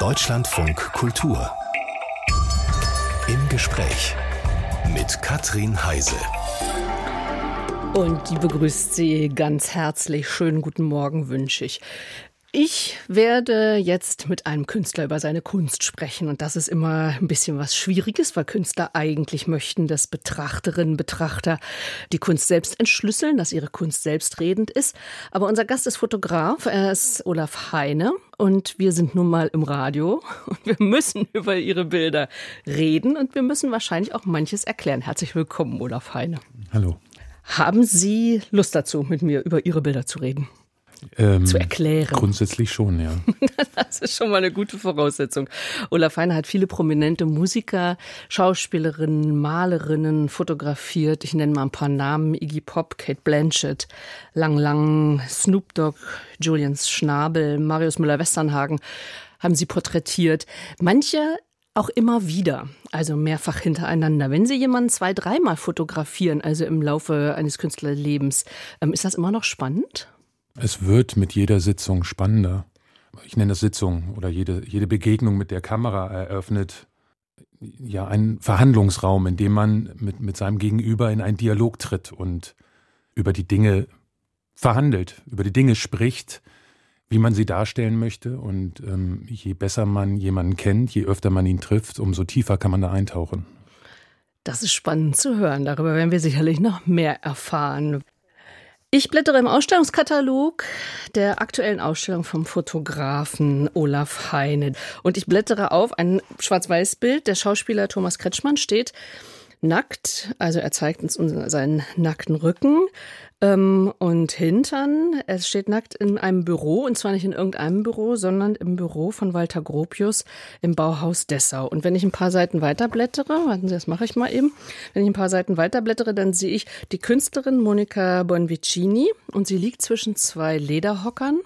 Deutschlandfunk Kultur. Im Gespräch mit Katrin Heise. Und die begrüßt Sie ganz herzlich. Schönen guten Morgen wünsche ich. Ich werde jetzt mit einem Künstler über seine Kunst sprechen und das ist immer ein bisschen was Schwieriges, weil Künstler eigentlich möchten, dass Betrachterinnen, Betrachter die Kunst selbst entschlüsseln, dass ihre Kunst selbstredend ist. Aber unser Gast ist Fotograf, er ist Olaf Heine und wir sind nun mal im Radio und wir müssen über ihre Bilder reden und wir müssen wahrscheinlich auch manches erklären. Herzlich willkommen, Olaf Heine. Hallo. Haben Sie Lust dazu, mit mir über Ihre Bilder zu reden? Ähm, zu erklären. Grundsätzlich schon, ja. das ist schon mal eine gute Voraussetzung. Olaf Feiner hat viele prominente Musiker, Schauspielerinnen, Malerinnen fotografiert. Ich nenne mal ein paar Namen. Iggy Pop, Kate Blanchett, Lang Lang, Snoop Dogg, Julian Schnabel, Marius Müller-Westernhagen haben sie porträtiert. Manche auch immer wieder, also mehrfach hintereinander. Wenn Sie jemanden zwei, dreimal fotografieren, also im Laufe eines Künstlerlebens, ähm, ist das immer noch spannend? Es wird mit jeder Sitzung spannender. Ich nenne das Sitzung oder jede, jede Begegnung mit der Kamera eröffnet ja einen Verhandlungsraum, in dem man mit, mit seinem Gegenüber in einen Dialog tritt und über die Dinge verhandelt, über die Dinge spricht, wie man sie darstellen möchte. Und ähm, je besser man jemanden kennt, je öfter man ihn trifft, umso tiefer kann man da eintauchen. Das ist spannend zu hören. Darüber werden wir sicherlich noch mehr erfahren. Ich blättere im Ausstellungskatalog der aktuellen Ausstellung vom Fotografen Olaf Heine. Und ich blättere auf ein Schwarz-Weiß-Bild. Der Schauspieler Thomas Kretschmann steht nackt, also er zeigt uns seinen nackten Rücken ähm, und Hintern. Er steht nackt in einem Büro und zwar nicht in irgendeinem Büro, sondern im Büro von Walter Gropius im Bauhaus Dessau. Und wenn ich ein paar Seiten weiterblättere, warten Sie, das mache ich mal eben, wenn ich ein paar Seiten weiterblättere, dann sehe ich die Künstlerin Monika Bonvicini und sie liegt zwischen zwei Lederhockern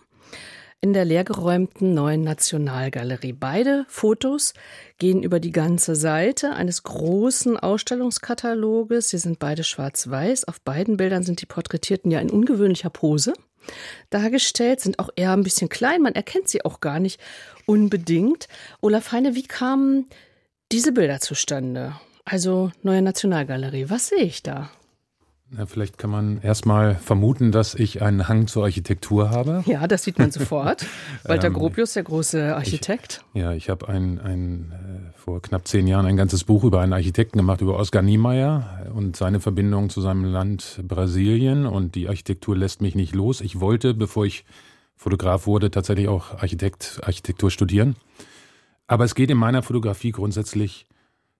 in der leergeräumten neuen Nationalgalerie. Beide Fotos gehen über die ganze Seite eines großen Ausstellungskataloges. Sie sind beide schwarz-weiß. Auf beiden Bildern sind die Porträtierten ja in ungewöhnlicher Pose dargestellt, sind auch eher ein bisschen klein. Man erkennt sie auch gar nicht unbedingt. Olaf Heine, wie kamen diese Bilder zustande? Also Neue Nationalgalerie. Was sehe ich da? Ja, vielleicht kann man erstmal vermuten, dass ich einen Hang zur Architektur habe. Ja, das sieht man sofort. Walter ähm, Gropius, der große Architekt. Ich, ja, ich habe ein, ein, äh, vor knapp zehn Jahren ein ganzes Buch über einen Architekten gemacht, über Oskar Niemeyer und seine Verbindung zu seinem Land Brasilien. Und die Architektur lässt mich nicht los. Ich wollte, bevor ich Fotograf wurde, tatsächlich auch Architekt, Architektur studieren. Aber es geht in meiner Fotografie grundsätzlich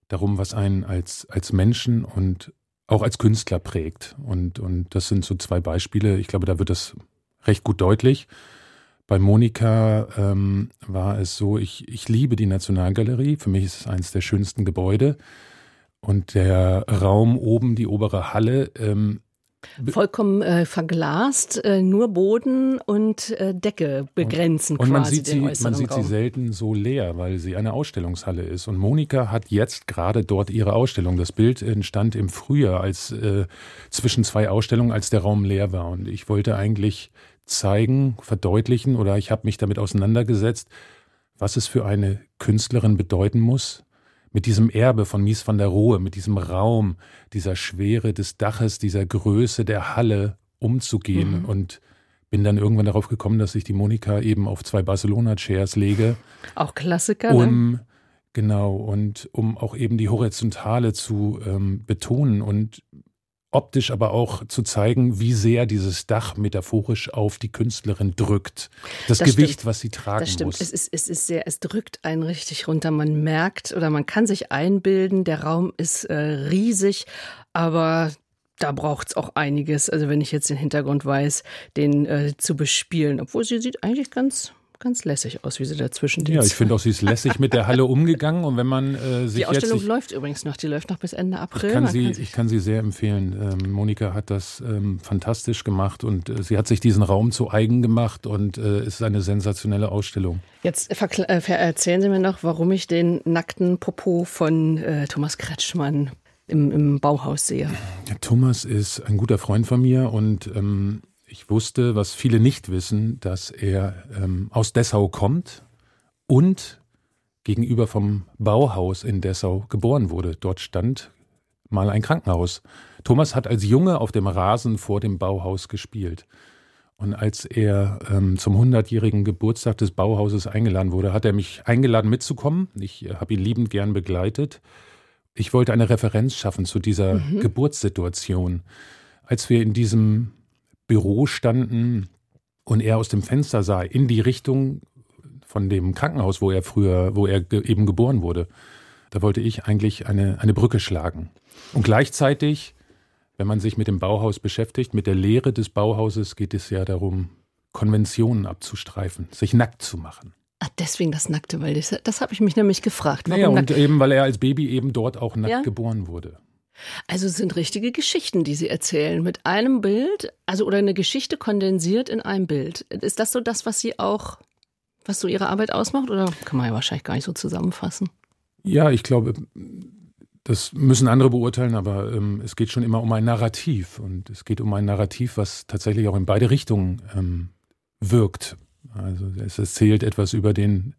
darum, was einen als, als Menschen und auch als Künstler prägt. Und, und das sind so zwei Beispiele. Ich glaube, da wird das recht gut deutlich. Bei Monika ähm, war es so, ich, ich liebe die Nationalgalerie. Für mich ist es eines der schönsten Gebäude. Und der Raum oben, die obere Halle, ähm, Vollkommen äh, verglast, äh, nur Boden und äh, Decke begrenzen und, und man sieht sie, man sieht Raum. sie selten so leer, weil sie eine Ausstellungshalle ist. Und Monika hat jetzt gerade dort ihre Ausstellung. Das Bild entstand im Frühjahr als äh, zwischen zwei Ausstellungen, als der Raum leer war. Und ich wollte eigentlich zeigen, verdeutlichen oder ich habe mich damit auseinandergesetzt, was es für eine Künstlerin bedeuten muss, mit diesem Erbe von Mies van der Rohe, mit diesem Raum, dieser Schwere des Daches, dieser Größe der Halle umzugehen mhm. und bin dann irgendwann darauf gekommen, dass ich die Monika eben auf zwei Barcelona-Chairs lege. Auch Klassiker, um, ne? Genau, und um auch eben die Horizontale zu ähm, betonen und optisch aber auch zu zeigen, wie sehr dieses Dach metaphorisch auf die Künstlerin drückt. Das, das Gewicht, stimmt. was sie tragen das stimmt. muss. Es ist, es ist sehr, es drückt einen richtig runter. Man merkt oder man kann sich einbilden, der Raum ist äh, riesig, aber da braucht es auch einiges. Also wenn ich jetzt den Hintergrund weiß, den äh, zu bespielen, obwohl sie sieht eigentlich ganz ganz lässig aus, wie sie dazwischen Ja, ich finde auch, sie ist lässig mit der Halle umgegangen. Und wenn man äh, sich Die Ausstellung jetzt, läuft übrigens noch, die läuft noch bis Ende April. Ich kann, sie, kann ich kann sie sehr empfehlen. Ähm, Monika hat das ähm, fantastisch gemacht und äh, sie hat sich diesen Raum zu eigen gemacht und äh, es ist eine sensationelle Ausstellung. Jetzt äh, erzählen Sie mir noch, warum ich den nackten Popo von äh, Thomas Kretschmann im, im Bauhaus sehe. Thomas ist ein guter Freund von mir und ähm, ich wusste, was viele nicht wissen, dass er ähm, aus Dessau kommt und gegenüber vom Bauhaus in Dessau geboren wurde. Dort stand mal ein Krankenhaus. Thomas hat als Junge auf dem Rasen vor dem Bauhaus gespielt. Und als er ähm, zum 100-jährigen Geburtstag des Bauhauses eingeladen wurde, hat er mich eingeladen mitzukommen. Ich äh, habe ihn liebend gern begleitet. Ich wollte eine Referenz schaffen zu dieser mhm. Geburtssituation. Als wir in diesem Büro standen und er aus dem Fenster sah, in die Richtung von dem Krankenhaus, wo er früher, wo er ge eben geboren wurde, da wollte ich eigentlich eine, eine Brücke schlagen. Und gleichzeitig, wenn man sich mit dem Bauhaus beschäftigt, mit der Lehre des Bauhauses, geht es ja darum, Konventionen abzustreifen, sich nackt zu machen. Ach, deswegen das Nackte, weil das, das habe ich mich nämlich gefragt. Warum naja, und eben, weil er als Baby eben dort auch nackt ja? geboren wurde. Also es sind richtige Geschichten, die Sie erzählen mit einem Bild, also oder eine Geschichte kondensiert in einem Bild. Ist das so das, was Sie auch, was so Ihre Arbeit ausmacht, oder kann man ja wahrscheinlich gar nicht so zusammenfassen? Ja, ich glaube, das müssen andere beurteilen, aber ähm, es geht schon immer um ein Narrativ und es geht um ein Narrativ, was tatsächlich auch in beide Richtungen ähm, wirkt. Also es erzählt etwas über den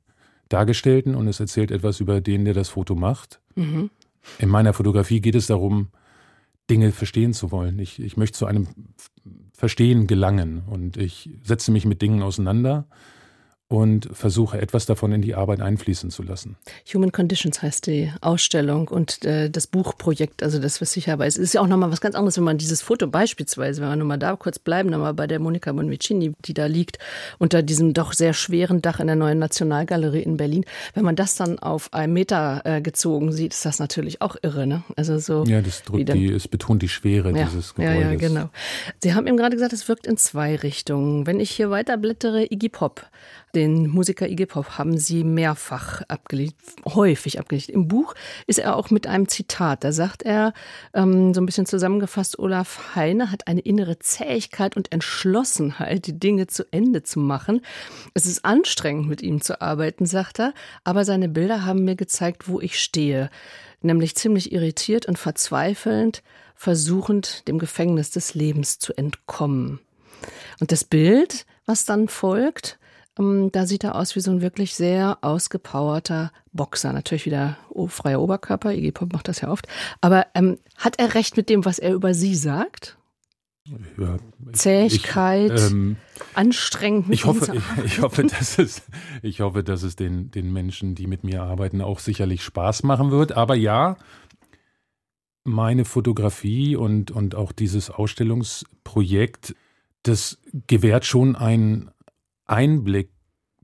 Dargestellten und es erzählt etwas über den, der das Foto macht. Mhm. In meiner Fotografie geht es darum, Dinge verstehen zu wollen. Ich, ich möchte zu einem Verstehen gelangen und ich setze mich mit Dingen auseinander und versuche etwas davon in die Arbeit einfließen zu lassen. Human Conditions heißt die Ausstellung und äh, das Buchprojekt, also das, was ich habe. Es ist ja auch nochmal was ganz anderes, wenn man dieses Foto beispielsweise, wenn wir nochmal da kurz bleiben, nochmal bei der Monika Bonvicini, die da liegt, unter diesem doch sehr schweren Dach in der neuen Nationalgalerie in Berlin. Wenn man das dann auf einen Meter äh, gezogen sieht, ist das natürlich auch irre, ne? Also so. Ja, das drückt die, es betont die Schwere ja, dieses Gebäudes. Ja, ja, genau. Sie haben eben gerade gesagt, es wirkt in zwei Richtungen. Wenn ich hier weiter blättere, Iggy Pop den Musiker Iggy Pop haben sie mehrfach abgelegt, häufig abgelegt. Im Buch ist er auch mit einem Zitat. Da sagt er, ähm, so ein bisschen zusammengefasst, Olaf Heine hat eine innere Zähigkeit und Entschlossenheit, die Dinge zu Ende zu machen. Es ist anstrengend, mit ihm zu arbeiten, sagt er, aber seine Bilder haben mir gezeigt, wo ich stehe. Nämlich ziemlich irritiert und verzweifelnd, versuchend, dem Gefängnis des Lebens zu entkommen. Und das Bild, was dann folgt, da sieht er aus wie so ein wirklich sehr ausgepowerter Boxer. Natürlich wieder freier Oberkörper, Iggy Pop macht das ja oft. Aber ähm, hat er recht mit dem, was er über sie sagt? Ja, Zähigkeit, ich, ähm, anstrengend. Ich hoffe, ich, ich, hoffe, dass es, ich hoffe, dass es den, den Menschen, die mit mir arbeiten, auch sicherlich Spaß machen wird. Aber ja, meine Fotografie und, und auch dieses Ausstellungsprojekt, das gewährt schon ein, Einblick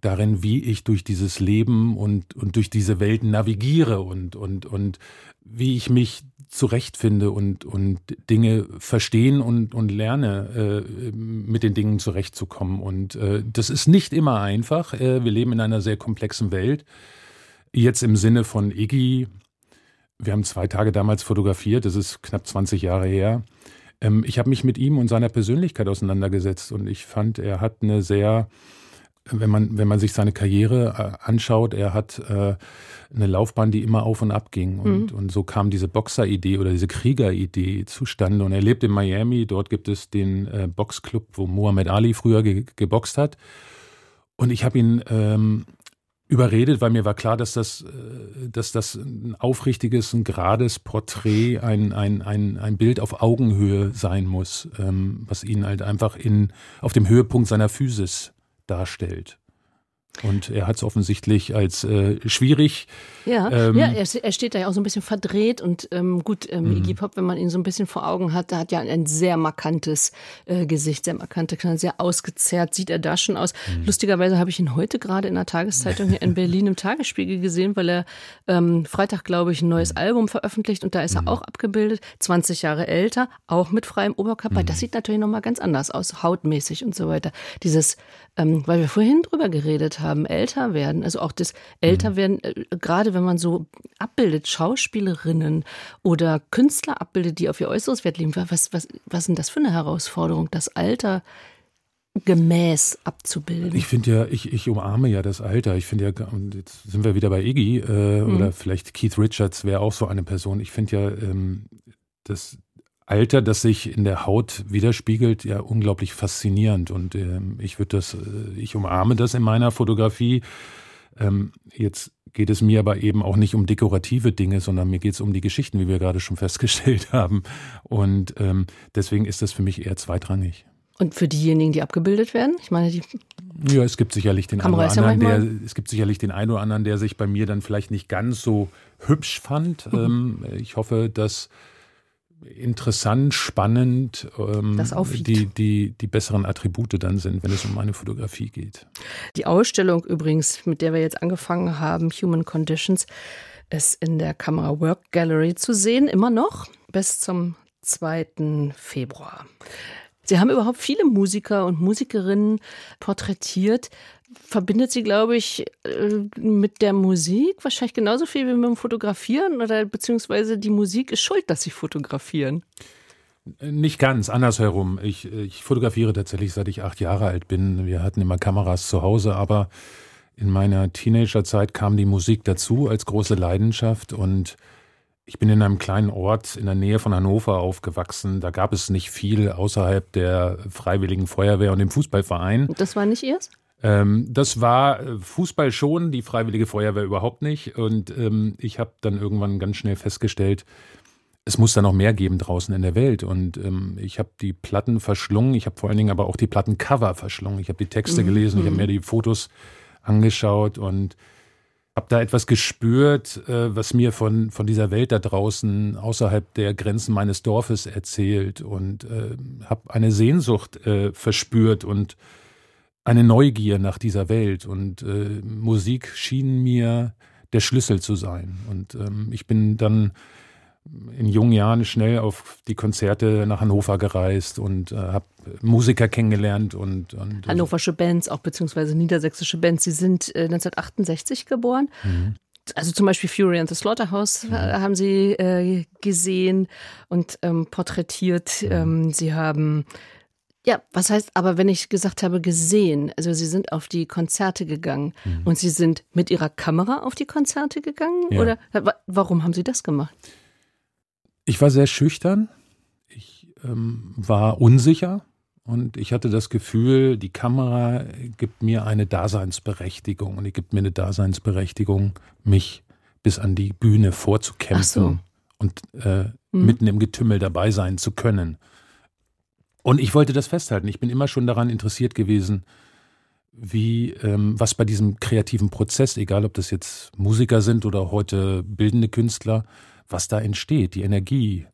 darin, wie ich durch dieses Leben und, und durch diese Welt navigiere und, und, und wie ich mich zurechtfinde und, und Dinge verstehen und, und lerne, äh, mit den Dingen zurechtzukommen. Und äh, das ist nicht immer einfach. Äh, wir leben in einer sehr komplexen Welt. Jetzt im Sinne von Iggy, wir haben zwei Tage damals fotografiert, das ist knapp 20 Jahre her. Ähm, ich habe mich mit ihm und seiner Persönlichkeit auseinandergesetzt und ich fand, er hat eine sehr, wenn man, wenn man sich seine Karriere äh, anschaut, er hat äh, eine Laufbahn, die immer auf und ab ging. Und, mhm. und so kam diese Boxer-Idee oder diese Krieger-Idee zustande. Und er lebt in Miami, dort gibt es den äh, Boxclub, wo Muhammad Ali früher ge geboxt hat. Und ich habe ihn ähm, überredet, weil mir war klar, dass das, äh, dass das ein aufrichtiges, ein gerades Porträt, ein, ein, ein, ein Bild auf Augenhöhe sein muss, ähm, was ihn halt einfach in, auf dem Höhepunkt seiner Physis darstellt. Und er hat es offensichtlich als äh, schwierig. Ja, ähm, ja er, er, steht da ja auch so ein bisschen verdreht und ähm, gut, ähm, mhm. Iggy Pop, wenn man ihn so ein bisschen vor Augen hat, da hat ja ein sehr markantes äh, Gesicht, sehr markante Knall, sehr ausgezerrt, sieht er da schon aus. Mhm. Lustigerweise habe ich ihn heute gerade in der Tageszeitung hier in Berlin im Tagesspiegel gesehen, weil er ähm, Freitag, glaube ich, ein neues mhm. Album veröffentlicht und da ist er mhm. auch abgebildet, 20 Jahre älter, auch mit freiem Oberkörper. Das mhm. sieht natürlich nochmal ganz anders aus, hautmäßig und so weiter. Dieses, ähm, weil wir vorhin drüber geredet haben, haben, älter werden, also auch das Älterwerden, mhm. gerade wenn man so abbildet, Schauspielerinnen oder Künstler abbildet, die auf ihr äußeres Wert legen, was, was, was sind das für eine Herausforderung, das Alter gemäß abzubilden. Ich finde ja, ich, ich umarme ja das Alter. Ich finde ja, und jetzt sind wir wieder bei Iggy äh, mhm. oder vielleicht Keith Richards wäre auch so eine Person. Ich finde ja, ähm, das, Alter, das sich in der Haut widerspiegelt, ja unglaublich faszinierend. Und äh, ich würde das, äh, ich umarme das in meiner Fotografie. Ähm, jetzt geht es mir aber eben auch nicht um dekorative Dinge, sondern mir geht es um die Geschichten, wie wir gerade schon festgestellt haben. Und ähm, deswegen ist das für mich eher zweitrangig. Und für diejenigen, die abgebildet werden? Ich meine, die ja, es gibt sicherlich den einen oder anderen, ja der, es gibt sicherlich den einen oder anderen, der sich bei mir dann vielleicht nicht ganz so hübsch fand. Mhm. Ähm, ich hoffe, dass interessant, spannend ähm, die, die, die besseren Attribute dann sind, wenn es um eine Fotografie geht. Die Ausstellung übrigens, mit der wir jetzt angefangen haben, Human Conditions, ist in der Kamera Work Gallery zu sehen, immer noch bis zum 2. Februar. Sie haben überhaupt viele Musiker und Musikerinnen porträtiert verbindet sie, glaube ich, äh, mit der Musik wahrscheinlich genauso viel wie mit dem Fotografieren oder beziehungsweise die Musik ist schuld, dass sie fotografieren. Nicht ganz, andersherum. Ich, ich fotografiere tatsächlich seit ich acht Jahre alt bin. Wir hatten immer Kameras zu Hause, aber in meiner Teenagerzeit kam die Musik dazu als große Leidenschaft und ich bin in einem kleinen Ort in der Nähe von Hannover aufgewachsen. Da gab es nicht viel außerhalb der Freiwilligen Feuerwehr und dem Fußballverein. Das war nicht ihrs? Ähm, das war äh, Fußball schon, die Freiwillige Feuerwehr überhaupt nicht. Und ähm, ich habe dann irgendwann ganz schnell festgestellt, es muss da noch mehr geben draußen in der Welt. Und ähm, ich habe die Platten verschlungen. Ich habe vor allen Dingen aber auch die Plattencover verschlungen. Ich habe die Texte mhm. gelesen, ich habe mir die Fotos angeschaut und habe da etwas gespürt, äh, was mir von, von dieser Welt da draußen außerhalb der Grenzen meines Dorfes erzählt und äh, habe eine Sehnsucht äh, verspürt und eine Neugier nach dieser Welt und äh, Musik schien mir der Schlüssel zu sein. Und ähm, ich bin dann in jungen Jahren schnell auf die Konzerte nach Hannover gereist und äh, habe Musiker kennengelernt und, und hannoversche Bands auch beziehungsweise niedersächsische Bands. Sie sind äh, 1968 geboren. Mhm. Also zum Beispiel Fury and the Slaughterhouse mhm. haben Sie äh, gesehen und ähm, porträtiert. Mhm. Ähm, Sie haben ja, was heißt aber, wenn ich gesagt habe, gesehen? Also Sie sind auf die Konzerte gegangen mhm. und Sie sind mit Ihrer Kamera auf die Konzerte gegangen? Ja. Oder warum haben Sie das gemacht? Ich war sehr schüchtern. Ich ähm, war unsicher und ich hatte das Gefühl, die Kamera gibt mir eine Daseinsberechtigung und die gibt mir eine Daseinsberechtigung, mich bis an die Bühne vorzukämpfen so. und äh, mhm. mitten im Getümmel dabei sein zu können. Und ich wollte das festhalten. Ich bin immer schon daran interessiert gewesen, wie ähm, was bei diesem kreativen Prozess, egal ob das jetzt Musiker sind oder heute bildende Künstler, was da entsteht, die Energie,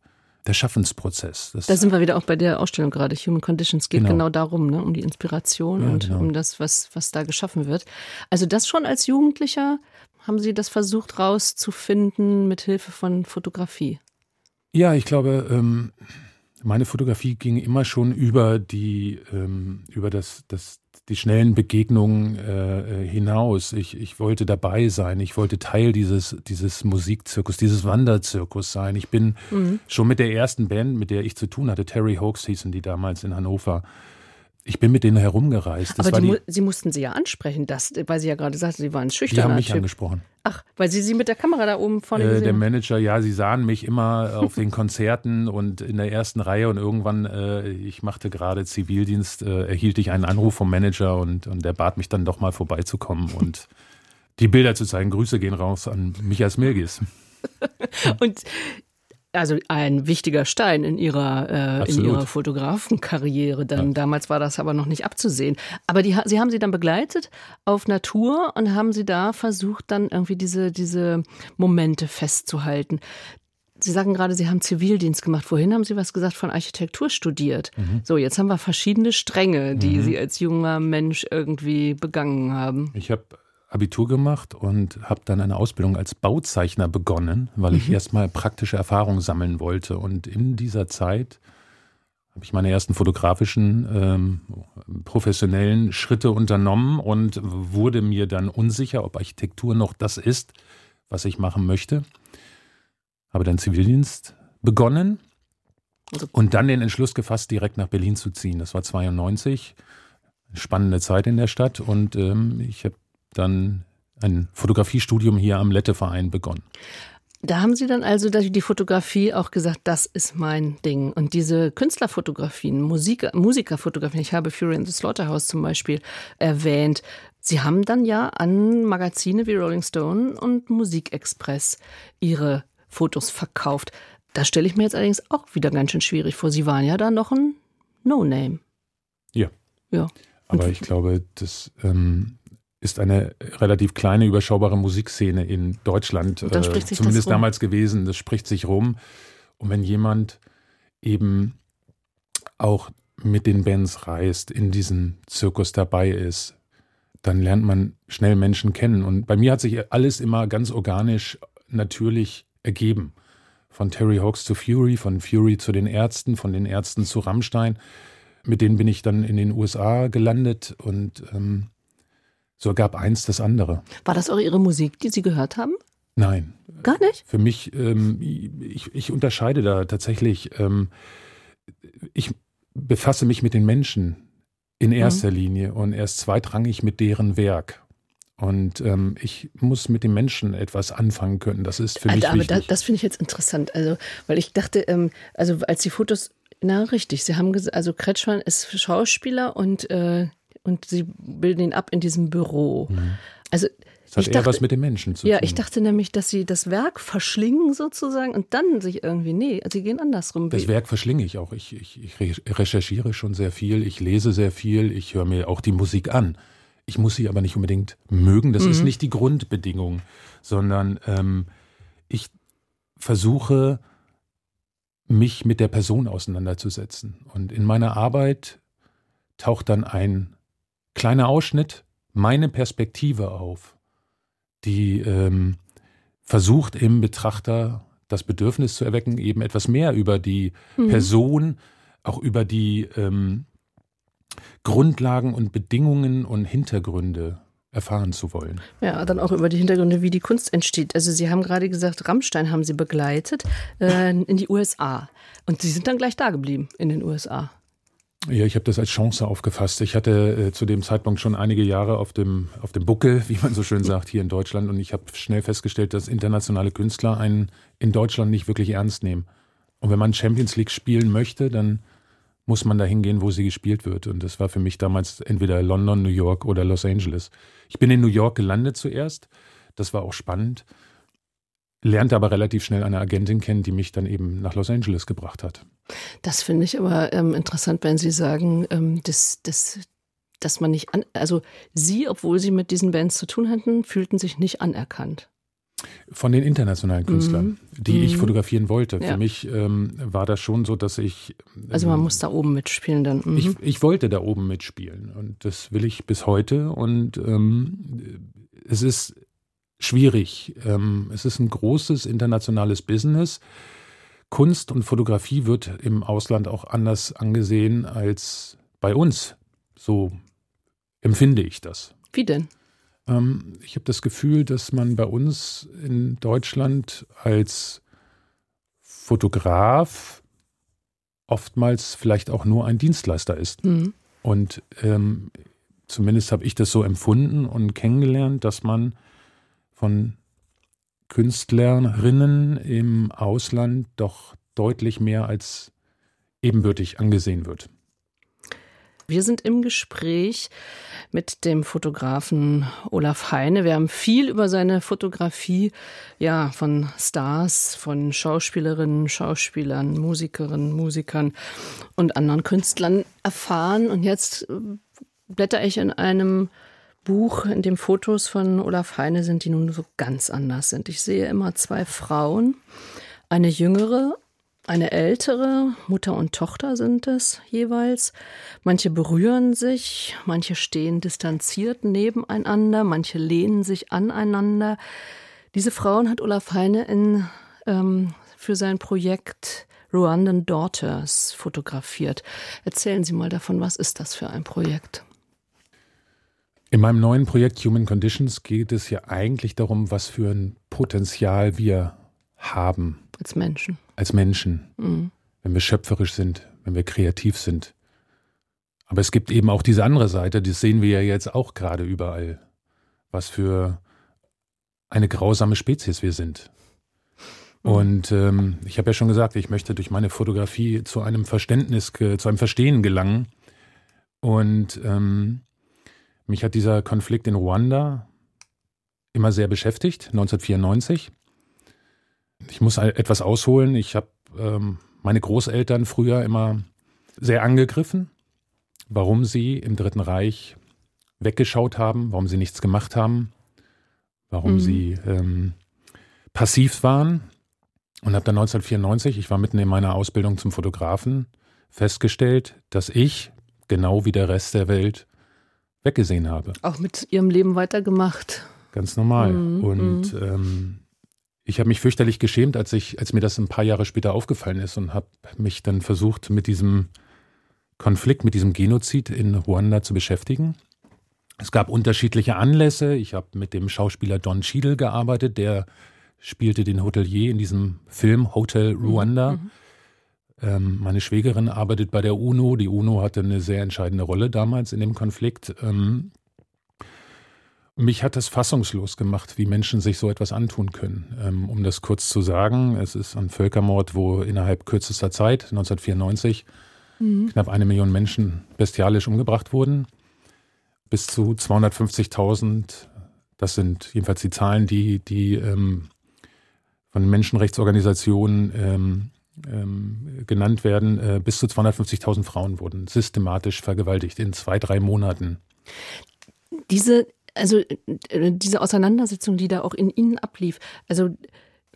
der Schaffensprozess. Das da sind wir wieder auch bei der Ausstellung gerade. Human Conditions geht genau, genau darum, ne, um die Inspiration ja, und genau. um das, was, was da geschaffen wird. Also das schon als Jugendlicher haben Sie das versucht rauszufinden mit Hilfe von Fotografie? Ja, ich glaube, ähm, meine Fotografie ging immer schon über die, ähm, über das, das, die schnellen Begegnungen äh, äh, hinaus. Ich, ich wollte dabei sein. Ich wollte Teil dieses, dieses Musikzirkus, dieses Wanderzirkus sein. Ich bin mhm. schon mit der ersten Band, mit der ich zu tun hatte, Terry Hoax hießen die damals in Hannover, ich bin mit denen herumgereist. Das Aber die, die, Sie mussten sie ja ansprechen, das, weil Sie ja gerade sagten, Sie waren schüchtern. Die haben mich typ. angesprochen. Ach, weil Sie sie mit der Kamera da oben vorne äh, gesehen Der Manager, ja, sie sahen mich immer auf den Konzerten und in der ersten Reihe und irgendwann, äh, ich machte gerade Zivildienst, äh, erhielt ich einen Anruf vom Manager und, und der bat mich dann doch mal vorbeizukommen und die Bilder zu zeigen. Grüße gehen raus an Michael Milgis. und also ein wichtiger Stein in ihrer, äh, in ihrer Fotografenkarriere. Dann ja. damals war das aber noch nicht abzusehen. Aber die, sie haben sie dann begleitet auf Natur und haben sie da versucht, dann irgendwie diese, diese Momente festzuhalten. Sie sagen gerade, Sie haben Zivildienst gemacht. Vorhin haben Sie was gesagt von Architektur studiert. Mhm. So, jetzt haben wir verschiedene Stränge, die mhm. Sie als junger Mensch irgendwie begangen haben. Ich habe Abitur gemacht und habe dann eine Ausbildung als Bauzeichner begonnen, weil ich mhm. erstmal praktische Erfahrungen sammeln wollte. Und in dieser Zeit habe ich meine ersten fotografischen, ähm, professionellen Schritte unternommen und wurde mir dann unsicher, ob Architektur noch das ist, was ich machen möchte. Habe dann Zivildienst begonnen also und dann den Entschluss gefasst, direkt nach Berlin zu ziehen. Das war 92 spannende Zeit in der Stadt und ähm, ich habe dann ein Fotografiestudium hier am Lette-Verein begonnen. Da haben Sie dann also die Fotografie auch gesagt, das ist mein Ding. Und diese Künstlerfotografien, Musik, Musikerfotografien, ich habe Fury in the Slaughterhouse zum Beispiel erwähnt. Sie haben dann ja an Magazine wie Rolling Stone und Musikexpress Ihre Fotos verkauft. Das stelle ich mir jetzt allerdings auch wieder ganz schön schwierig vor. Sie waren ja da noch ein No-Name. Ja. Ja. Aber ich glaube, das ähm, ist eine relativ kleine, überschaubare Musikszene in Deutschland, Und dann spricht äh, sich zumindest das rum. damals gewesen. Das spricht sich rum. Und wenn jemand eben auch mit den Bands reist, in diesem Zirkus dabei ist, dann lernt man schnell Menschen kennen. Und bei mir hat sich alles immer ganz organisch, natürlich ergeben. Von Terry Hawks zu Fury, von Fury zu den Ärzten, von den Ärzten zu Rammstein. Mit denen bin ich dann in den USA gelandet und ähm, so gab eins das andere. War das auch Ihre Musik, die Sie gehört haben? Nein, Gar nicht? für mich, ähm, ich, ich unterscheide da tatsächlich, ähm, ich befasse mich mit den Menschen in erster Linie und erst zweitrangig mit deren Werk. Und ähm, ich muss mit den Menschen etwas anfangen können. Das ist für mich Alter, aber wichtig. das finde ich jetzt interessant. Also, weil ich dachte, ähm, also als die Fotos, na richtig, Sie haben gesagt, also Kretschmann ist Schauspieler und, äh, und Sie bilden ihn ab in diesem Büro. Also das hat ich eher dachte, was mit den Menschen zu ja, tun. ich dachte nämlich, dass Sie das Werk verschlingen sozusagen und dann sich irgendwie, nee, also Sie gehen andersrum. Das Werk verschlinge ich auch. Ich, ich, ich re- recherchiere schon sehr viel, ich lese sehr viel, ich höre mir auch die Musik an. Ich muss sie aber nicht unbedingt mögen. Das ist nicht die Grundbedingung, sondern ähm, ich versuche, mich mit der Person auseinanderzusetzen. Und in meiner Arbeit taucht dann ein kleiner Ausschnitt, meine Perspektive auf, die ähm, versucht im Betrachter das Bedürfnis zu erwecken, eben etwas mehr über die Person, auch über die ähm, Grundlagen und Bedingungen und Hintergründe erfahren zu wollen. Ja, dann auch über die Hintergründe, wie die Kunst entsteht. Also Sie haben gerade gesagt, Rammstein haben Sie begleitet äh, in die USA. Und Sie sind dann gleich da geblieben in den USA. Ja, ich habe das als Chance aufgefasst. Ich hatte äh, zu dem Zeitpunkt schon einige Jahre auf dem, auf dem Buckel, wie man so schön sagt, hier in Deutschland. Und ich habe schnell festgestellt, dass internationale Künstler einen in Deutschland nicht wirklich ernst nehmen. Und wenn man Champions League spielen möchte, dann muss man da hingehen, wo sie gespielt wird. Und das war für mich damals entweder London, New York oder Los Angeles. Ich bin in New York gelandet zuerst. Das war auch spannend. Lernte aber relativ schnell eine Agentin kennen, die mich dann eben nach Los Angeles gebracht hat. Das finde ich aber ähm, interessant, wenn Sie sagen, ähm, dass, dass, dass man nicht an, also Sie, obwohl Sie mit diesen Bands zu tun hatten, fühlten sich nicht anerkannt. Von den internationalen Künstlern, die ich Mhm. fotografieren wollte. Ja. Für mich ähm, war das schon so, dass ich. Also man ähm, muss da oben mitspielen dann. Mhm. Ich, ich wollte da oben mitspielen und das will ich bis heute. Und ähm, es ist schwierig. Ähm, es ist ein großes internationales Business. Kunst und Fotografie wird im Ausland auch anders angesehen als bei uns. So empfinde ich das. Wie denn? Ähm, ich habe das Gefühl, dass man bei uns in Deutschland als Fotograf oftmals vielleicht auch nur ein Dienstleister ist. Mhm. Und ähm, zumindest habe ich das so empfunden und kennengelernt, dass man von Künstlerinnen im Ausland doch deutlich mehr als ebenbürtig angesehen wird. Wir sind im Gespräch mit dem Fotografen Olaf Heine. Wir haben viel über seine Fotografie, ja, von Stars, von Schauspielerinnen, Schauspielern, Musikerinnen, Musikern und anderen Künstlern erfahren. Und jetzt blätter ich in einem Buch, in dem Fotos von Olaf Heine sind, die nun so ganz anders sind. Ich sehe immer zwei Frauen, eine jüngere, eine ältere, Mutter und Tochter sind es jeweils. Manche berühren sich, manche stehen distanziert nebeneinander, manche lehnen sich aneinander. Diese Frauen hat Olaf Heine in, ähm, für sein Projekt Rwandan Daughters fotografiert. Erzählen Sie mal davon, was ist das für ein Projekt? In meinem neuen Projekt Human Conditions geht es ja eigentlich darum, was für ein Potenzial wir haben Als Menschen. als Menschen, Mhm. wenn wir schöpferisch sind, wenn wir kreativ sind. Aber es gibt eben auch diese andere Seite, das sehen wir ja jetzt auch gerade überall, was für eine grausame Spezies wir sind. Und ähm, ich habe ja schon gesagt, ich möchte durch meine Fotografie zu einem Verständnis, zu einem Verstehen gelangen. Und ähm, Mich hat dieser Konflikt in Ruanda immer sehr beschäftigt, 1994. Ich muss etwas ausholen. Ich habe ähm, meine Großeltern früher immer sehr angegriffen, warum sie im Dritten Reich weggeschaut haben, warum sie nichts gemacht haben, warum mhm. sie ähm, passiv waren. Und habe dann 1994, ich war mitten in meiner Ausbildung zum Fotografen, festgestellt, dass ich, genau wie der Rest der Welt, weggesehen habe. Auch mit ihrem Leben weitergemacht. Ganz normal. Mhm. Und mhm. ähm, ich habe mich fürchterlich geschämt, als ich, als mir das ein paar Jahre später aufgefallen ist und habe mich dann versucht, mit diesem Konflikt, mit diesem Genozid in Ruanda zu beschäftigen. Es gab unterschiedliche Anlässe. Ich habe mit dem Schauspieler Don Cheadle gearbeitet, der spielte den Hotelier in diesem Film Hotel Ruanda. Mhm. Ähm, meine Schwägerin arbeitet bei der UNO. Die UNO hatte eine sehr entscheidende Rolle damals in dem Konflikt. Ähm, mich hat das fassungslos gemacht, wie Menschen sich so etwas antun können. Ähm, um das kurz zu sagen, es ist ein Völkermord, wo innerhalb kürzester Zeit, 1994, mhm. knapp eine Million Menschen bestialisch umgebracht wurden. Bis zu 250.000, das sind jedenfalls die Zahlen, die, die ähm, von Menschenrechtsorganisationen ähm, ähm, genannt werden. Äh, bis zu 250.000 Frauen wurden systematisch vergewaltigt in zwei, drei Monaten. Diese also äh, diese Auseinandersetzung, die da auch in Ihnen ablief, also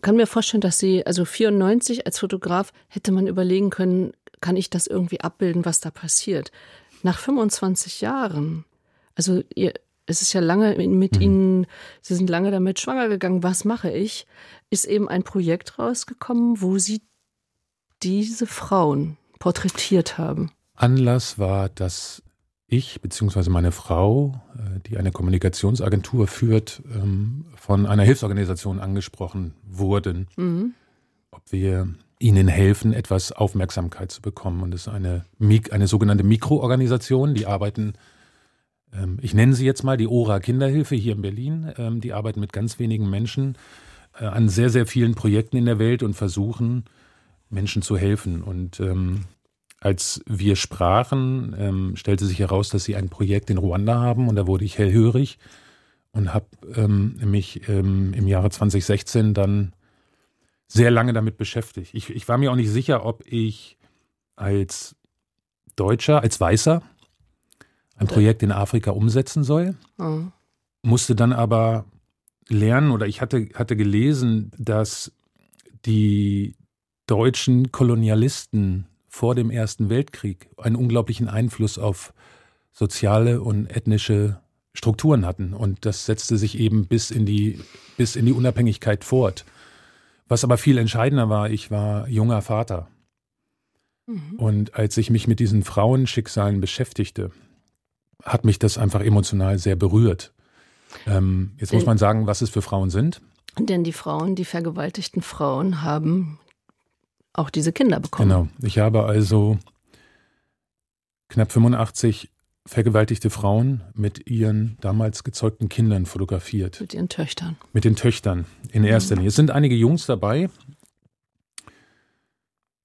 kann mir vorstellen, dass Sie, also 94 als Fotograf hätte man überlegen können, kann ich das irgendwie abbilden, was da passiert. Nach 25 Jahren, also ihr, es ist ja lange mit mhm. Ihnen, Sie sind lange damit schwanger gegangen, was mache ich, ist eben ein Projekt rausgekommen, wo Sie diese Frauen porträtiert haben. Anlass war, dass ich bzw. meine Frau, äh, die eine Kommunikationsagentur führt, ähm, von einer Hilfsorganisation angesprochen wurden, mhm. ob wir ihnen helfen, etwas Aufmerksamkeit zu bekommen. Und es ist eine, eine sogenannte Mikroorganisation, die arbeiten, ähm, ich nenne sie jetzt mal die ORA Kinderhilfe hier in Berlin, ähm, die arbeiten mit ganz wenigen Menschen äh, an sehr, sehr vielen Projekten in der Welt und versuchen, Menschen zu helfen. Und als wir sprachen, ähm, stellte sich heraus, dass sie ein Projekt in Ruanda haben und da wurde ich hellhörig und habe ähm, mich ähm, im Jahre 2016 dann sehr lange damit beschäftigt. Ich, ich war mir auch nicht sicher, ob ich als Deutscher, als Weißer ein Projekt in Afrika umsetzen soll. Mhm. Musste dann aber lernen oder ich hatte, hatte gelesen, dass die deutschen Kolonialisten vor dem Ersten Weltkrieg einen unglaublichen Einfluss auf soziale und ethnische Strukturen hatten. Und das setzte sich eben bis in die, bis in die Unabhängigkeit fort. Was aber viel entscheidender war, ich war junger Vater. Mhm. Und als ich mich mit diesen Frauenschicksalen beschäftigte, hat mich das einfach emotional sehr berührt. Ähm, jetzt muss man sagen, was es für Frauen sind. Denn die Frauen, die vergewaltigten Frauen, haben auch diese Kinder bekommen. Genau. Ich habe also knapp 85 vergewaltigte Frauen mit ihren damals gezeugten Kindern fotografiert. Mit ihren Töchtern. Mit den Töchtern in erster Linie. Es sind einige Jungs dabei,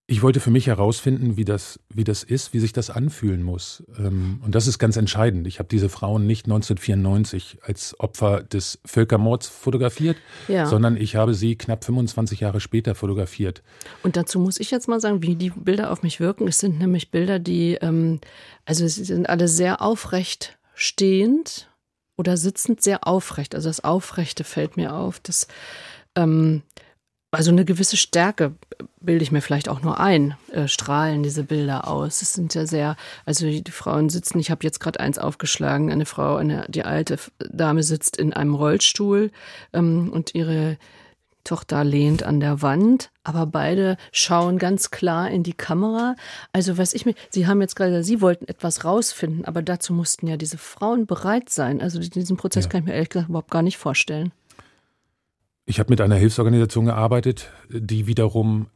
ich wollte für mich herausfinden, wie das, wie das ist, wie sich das anfühlen muss. Ähm, und das ist ganz entscheidend. Ich habe diese Frauen nicht 1994 als Opfer des Völkermords fotografiert, ja. sondern ich habe sie knapp 25 Jahre später fotografiert. Und dazu muss ich jetzt mal sagen, wie die Bilder auf mich wirken. Es sind nämlich Bilder, die, ähm, also sie sind alle sehr aufrecht stehend oder sitzend sehr aufrecht. Also das Aufrechte fällt mir auf. Das, ähm, also eine gewisse Stärke bilde ich mir vielleicht auch nur ein, äh, strahlen diese Bilder aus. Es sind ja sehr, also die Frauen sitzen, ich habe jetzt gerade eins aufgeschlagen, eine Frau, eine, die alte Dame sitzt in einem Rollstuhl ähm, und ihre Tochter lehnt an der Wand, aber beide schauen ganz klar in die Kamera. Also was ich mir, Sie haben jetzt gerade, Sie wollten etwas rausfinden, aber dazu mussten ja diese Frauen bereit sein. Also diesen Prozess ja. kann ich mir ehrlich gesagt überhaupt gar nicht vorstellen. Ich habe mit einer Hilfsorganisation gearbeitet, die wiederum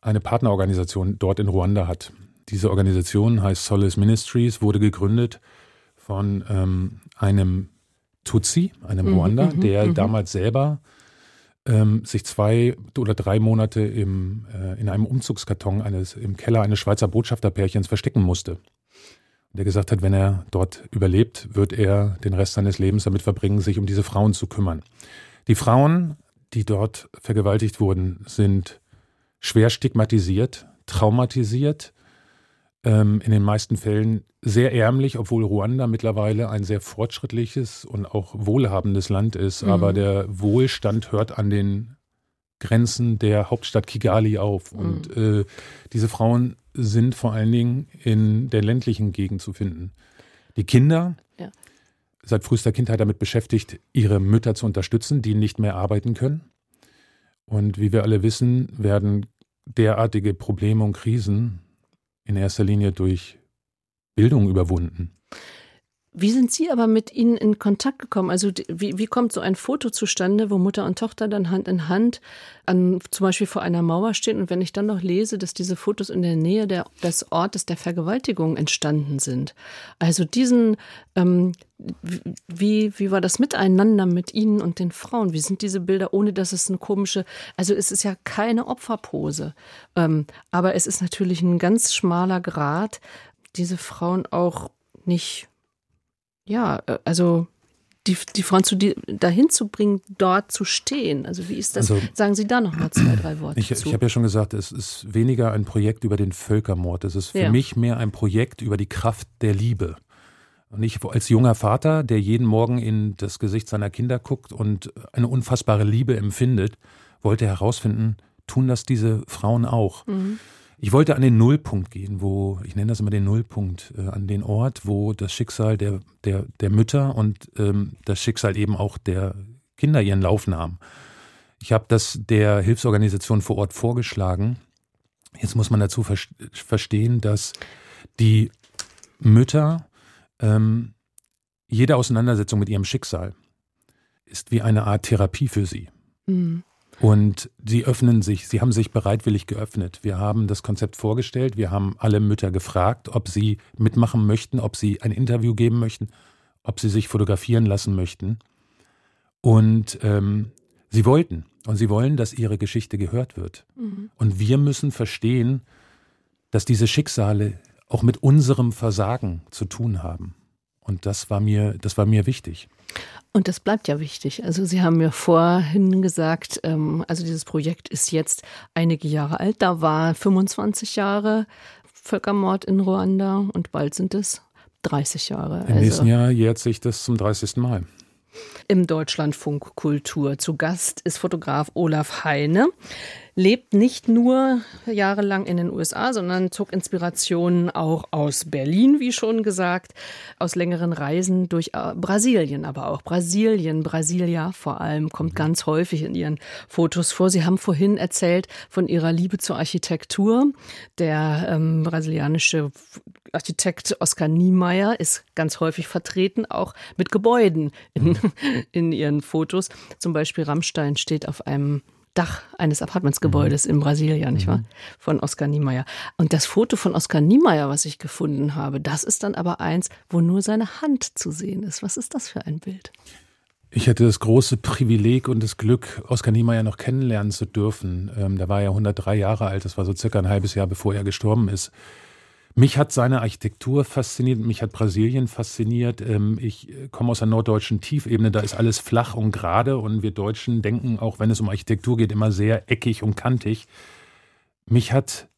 eine Partnerorganisation dort in Ruanda hat. Diese Organisation heißt Solace Ministries, wurde gegründet von ähm, einem Tutsi, einem mhm, Ruanda, mhm, der mhm. damals selber ähm, sich zwei oder drei Monate im, äh, in einem Umzugskarton eines, im Keller eines Schweizer Botschafterpärchens verstecken musste. der gesagt hat, wenn er dort überlebt, wird er den Rest seines Lebens damit verbringen, sich um diese Frauen zu kümmern. Die Frauen, die dort vergewaltigt wurden, sind schwer stigmatisiert, traumatisiert, ähm, in den meisten Fällen sehr ärmlich, obwohl Ruanda mittlerweile ein sehr fortschrittliches und auch wohlhabendes Land ist. Mhm. Aber der Wohlstand hört an den Grenzen der Hauptstadt Kigali auf. Mhm. Und äh, diese Frauen sind vor allen Dingen in der ländlichen Gegend zu finden. Die Kinder, ja. Seit frühester Kindheit damit beschäftigt, ihre Mütter zu unterstützen, die nicht mehr arbeiten können. Und wie wir alle wissen, werden derartige Probleme und Krisen in erster Linie durch Bildung überwunden. Wie sind Sie aber mit Ihnen in Kontakt gekommen? Also wie, wie kommt so ein Foto zustande, wo Mutter und Tochter dann Hand in Hand an, zum Beispiel vor einer Mauer stehen? Und wenn ich dann noch lese, dass diese Fotos in der Nähe der, des Ortes der Vergewaltigung entstanden sind. Also diesen, ähm, wie, wie war das miteinander mit Ihnen und den Frauen? Wie sind diese Bilder, ohne dass es eine komische, also es ist ja keine Opferpose, ähm, aber es ist natürlich ein ganz schmaler Grad, diese Frauen auch nicht ja, äh, also die, die Frauen zu die, dahin zu bringen, dort zu stehen. Also wie ist das? Also, Sagen Sie da noch mal zwei, drei Worte ich. Ich habe ja schon gesagt, es ist weniger ein Projekt über den Völkermord. Es ist für ja. mich mehr ein Projekt über die Kraft der Liebe. Und ich als junger Vater, der jeden Morgen in das Gesicht seiner Kinder guckt und eine unfassbare Liebe empfindet, wollte herausfinden, tun das diese Frauen auch? Mhm. Ich wollte an den Nullpunkt gehen, wo, ich nenne das immer den Nullpunkt, äh, an den Ort, wo das Schicksal der, der, der Mütter und ähm, das Schicksal eben auch der Kinder ihren Lauf nahm. Ich habe das der Hilfsorganisation vor Ort vorgeschlagen. Jetzt muss man dazu ver verstehen, dass die Mütter ähm, jede Auseinandersetzung mit ihrem Schicksal ist wie eine Art Therapie für sie. Mhm. Und sie öffnen sich, sie haben sich bereitwillig geöffnet. Wir haben das Konzept vorgestellt, wir haben alle Mütter gefragt, ob sie mitmachen möchten, ob sie ein Interview geben möchten, ob sie sich fotografieren lassen möchten. Und ähm, sie wollten. Und sie wollen, dass ihre Geschichte gehört wird. Mhm. Und wir müssen verstehen, dass diese Schicksale auch mit unserem Versagen zu tun haben. Und das war mir, das war mir wichtig. Und das bleibt ja wichtig. Also Sie haben mir vorhin gesagt, ähm, also dieses Projekt ist jetzt einige Jahre alt. Da war 25 Jahre Völkermord in Ruanda und bald sind es 30 Jahre. Im also nächsten Jahr jährt sich das zum 30. Mal. Im Deutschlandfunk Kultur. Zu Gast ist Fotograf Olaf Heine lebt nicht nur jahrelang in den USA, sondern zog Inspirationen auch aus Berlin, wie schon gesagt, aus längeren Reisen durch äh, Brasilien, aber auch Brasilien, Brasilia vor allem, kommt ganz häufig in ihren Fotos vor. Sie haben vorhin erzählt von ihrer Liebe zur Architektur. Der ähm, brasilianische Architekt Oskar Niemeyer ist ganz häufig vertreten, auch mit Gebäuden in, in ihren Fotos. Zum Beispiel Rammstein steht auf einem Dach eines Apartmentsgebäudes mhm. in Brasilien, nicht wahr? Mhm. Von Oskar Niemeyer. Und das Foto von Oskar Niemeyer, was ich gefunden habe, das ist dann aber eins, wo nur seine Hand zu sehen ist. Was ist das für ein Bild? Ich hatte das große Privileg und das Glück, Oskar Niemeyer noch kennenlernen zu dürfen. Ähm, da war er 103 Jahre alt, das war so circa ein halbes Jahr, bevor er gestorben ist. Mich hat seine Architektur fasziniert, mich hat Brasilien fasziniert. Ähm, ich äh, komme aus der norddeutschen Tiefebene, da ist alles flach und gerade und wir Deutschen denken, auch wenn es um Architektur geht, immer sehr eckig und kantig. Mich hat,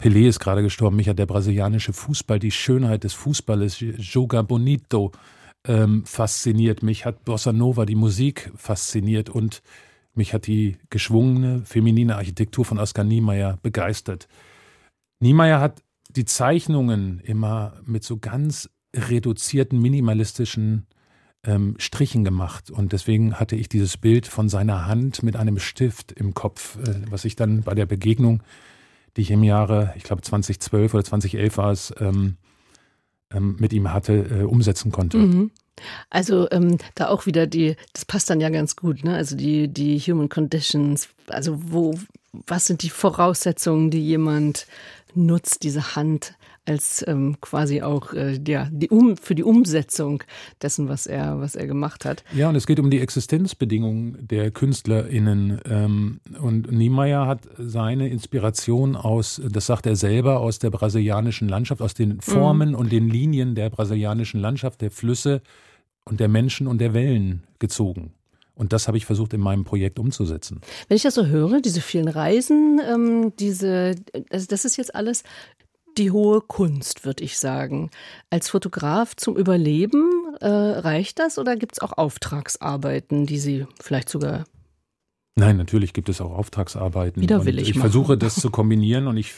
Pelé ist gerade gestorben, mich hat der brasilianische Fußball, die Schönheit des Fußballes, Joga Bonito, ähm, fasziniert. Mich hat Bossa Nova, die Musik fasziniert und mich hat die geschwungene, feminine Architektur von Oskar Niemeyer begeistert. Niemeyer hat die Zeichnungen immer mit so ganz reduzierten, minimalistischen ähm, Strichen gemacht. Und deswegen hatte ich dieses Bild von seiner Hand mit einem Stift im Kopf, äh, was ich dann bei der Begegnung, die ich im Jahre, ich glaube 2012 oder 2011 war es, ähm, ähm, mit ihm hatte, äh, umsetzen konnte. Mhm. Also ähm, da auch wieder die, das passt dann ja ganz gut, ne? Also die, die Human Conditions, also wo, was sind die Voraussetzungen, die jemand nutzt, diese Hand als ähm, quasi auch äh, ja, die um, für die Umsetzung dessen, was er, was er gemacht hat. Ja, und es geht um die Existenzbedingungen der KünstlerInnen. Ähm, und Niemeyer hat seine Inspiration aus, das sagt er selber, aus der brasilianischen Landschaft, aus den Formen mhm. und den Linien der brasilianischen Landschaft, der Flüsse und der Menschen und der Wellen gezogen. Und das habe ich versucht in meinem Projekt umzusetzen. Wenn ich das so höre, diese vielen Reisen, ähm, diese, also das ist jetzt alles die hohe Kunst, würde ich sagen. Als Fotograf zum Überleben äh, reicht das oder gibt es auch Auftragsarbeiten, die Sie vielleicht sogar Nein, natürlich gibt es auch Auftragsarbeiten. Widerwillig. ich machen. versuche das zu kombinieren und ich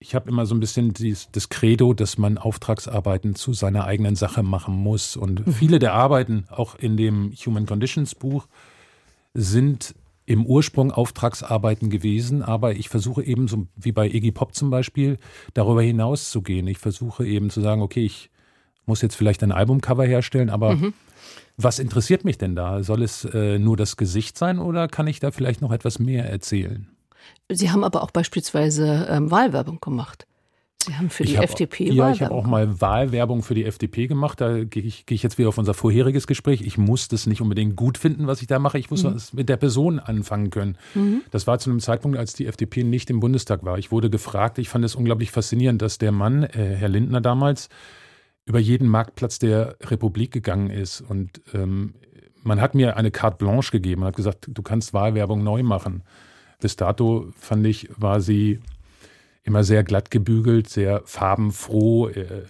ich habe immer so ein bisschen dies, das Credo, dass man Auftragsarbeiten zu seiner eigenen Sache machen muss. Und mhm. viele der Arbeiten, auch in dem Human Conditions Buch, sind im Ursprung Auftragsarbeiten gewesen, aber ich versuche eben, so wie bei Iggy Pop zum Beispiel, darüber hinaus zu gehen. Ich versuche eben zu sagen, okay, ich muss jetzt vielleicht ein Albumcover herstellen, aber mhm. was interessiert mich denn da? Soll es äh, nur das Gesicht sein oder kann ich da vielleicht noch etwas mehr erzählen? Sie haben aber auch beispielsweise ähm, Wahlwerbung gemacht. Sie haben für die hab, FDP Ja, ich habe auch mal Wahlwerbung für die FDP gemacht. Da gehe ich, geh ich jetzt wieder auf unser vorheriges Gespräch. Ich muss das nicht unbedingt gut finden, was ich da mache. Ich muss mhm. mit der Person anfangen können. Mhm. Das war zu einem Zeitpunkt, als die FDP nicht im Bundestag war. Ich wurde gefragt. Ich fand es unglaublich faszinierend, dass der Mann, äh, Herr Lindner damals, über jeden Marktplatz der Republik gegangen ist. Und ähm, man hat mir eine Carte Blanche gegeben und hat gesagt, du kannst Wahlwerbung neu machen. Bis dato fand ich, war sie immer sehr glatt gebügelt, sehr farbenfroh, äh,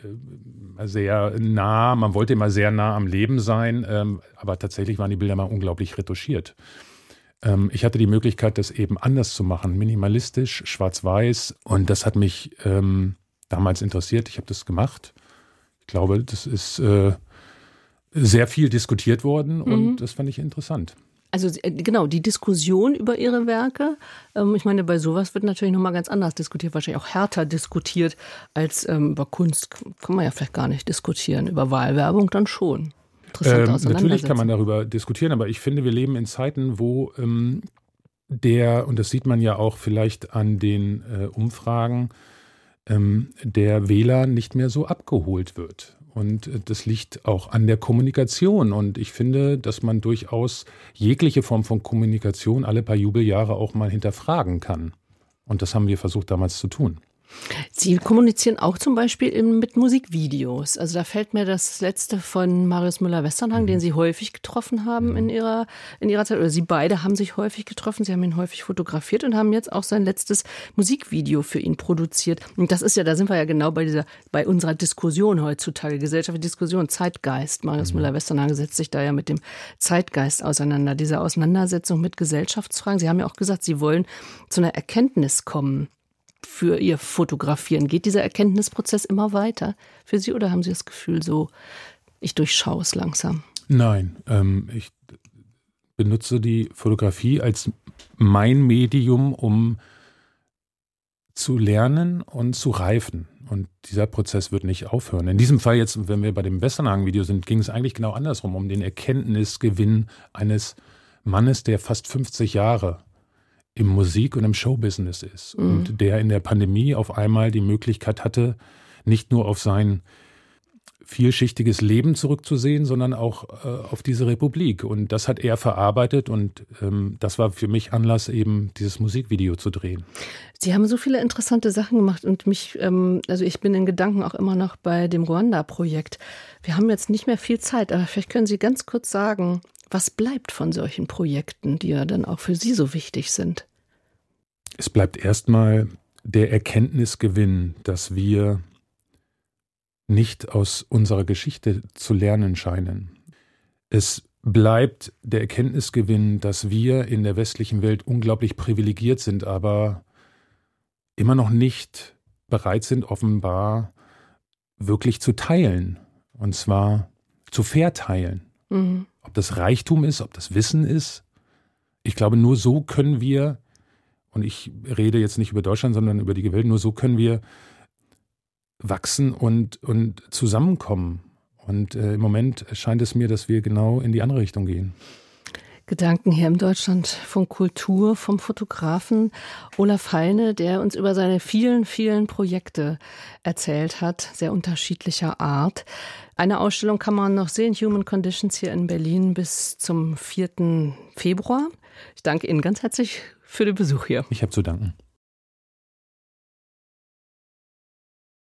sehr nah. Man wollte immer sehr nah am Leben sein, ähm, aber tatsächlich waren die Bilder mal unglaublich retuschiert. Ähm, ich hatte die Möglichkeit, das eben anders zu machen, minimalistisch, schwarz-weiß, und das hat mich ähm, damals interessiert. Ich habe das gemacht. Ich glaube, das ist äh, sehr viel diskutiert worden und mhm. das fand ich interessant. Also äh, genau, die Diskussion über ihre Werke, ähm, ich meine, bei sowas wird natürlich nochmal ganz anders diskutiert, wahrscheinlich auch härter diskutiert als ähm, über Kunst kann man ja vielleicht gar nicht diskutieren, über Wahlwerbung dann schon. Ähm, natürlich kann man darüber diskutieren, aber ich finde, wir leben in Zeiten, wo ähm, der, und das sieht man ja auch vielleicht an den äh, Umfragen, ähm, der Wähler nicht mehr so abgeholt wird. Und äh, das liegt auch an der Kommunikation. Und ich finde, dass man durchaus jegliche Form von Kommunikation alle paar Jubeljahre auch mal hinterfragen kann. Und das haben wir versucht damals zu tun. Sie kommunizieren auch zum Beispiel mit Musikvideos. Also da fällt mir das letzte von Marius Müller-Westernhagen, mhm. den Sie häufig getroffen haben in mhm. Ihrer, in Ihrer Zeit, oder Sie beide haben sich häufig getroffen, Sie haben ihn häufig fotografiert und haben jetzt auch sein letztes Musikvideo für ihn produziert. Und das ist ja, da sind wir ja genau bei dieser, bei unserer Diskussion heutzutage, gesellschaftliche Diskussion, Zeitgeist. Marius mhm. Müller-Westernhagen setzt sich da ja mit dem Zeitgeist auseinander, diese Auseinandersetzung mit Gesellschaftsfragen. Sie haben ja auch gesagt, Sie wollen zu einer Erkenntnis kommen für Ihr Fotografieren? Geht dieser Erkenntnisprozess immer weiter für Sie oder haben Sie das Gefühl so, ich durchschaue es langsam? Nein, ähm, ich benutze die Fotografie als mein Medium, um zu lernen und zu reifen. Und dieser Prozess wird nicht aufhören. In diesem Fall jetzt, wenn wir bei dem Westernhagen-Video sind, ging es eigentlich genau andersrum, um den Erkenntnisgewinn eines Mannes, der fast 50 Jahre im Musik- und im Showbusiness ist mhm. und der in der Pandemie auf einmal die Möglichkeit hatte, nicht nur auf sein vielschichtiges Leben zurückzusehen, sondern auch äh, auf diese Republik. Und das hat er verarbeitet und ähm, das war für mich Anlass, eben dieses Musikvideo zu drehen. Sie haben so viele interessante Sachen gemacht und mich, ähm, also ich bin in Gedanken auch immer noch bei dem Ruanda-Projekt. Wir haben jetzt nicht mehr viel Zeit, aber vielleicht können Sie ganz kurz sagen, was bleibt von solchen Projekten, die ja dann auch für Sie so wichtig sind? Es bleibt erstmal der Erkenntnisgewinn, dass wir nicht aus unserer Geschichte zu lernen scheinen. Es bleibt der Erkenntnisgewinn, dass wir in der westlichen Welt unglaublich privilegiert sind, aber immer noch nicht bereit sind, offenbar wirklich zu teilen. Und zwar zu verteilen. Mhm. Ob das Reichtum ist, ob das Wissen ist. Ich glaube, nur so können wir und ich rede jetzt nicht über Deutschland, sondern über die Welt, nur so können wir wachsen und, und zusammenkommen. Und äh, im Moment scheint es mir, dass wir genau in die andere Richtung gehen. Gedanken hier im Deutschland von Kultur vom Fotografen Olaf Heine, der uns über seine vielen, vielen Projekte erzählt hat, sehr unterschiedlicher Art. Eine Ausstellung kann man noch sehen, Human Conditions hier in Berlin bis zum 4. Februar. Ich danke Ihnen ganz herzlich für den Besuch hier. Ich habe zu danken.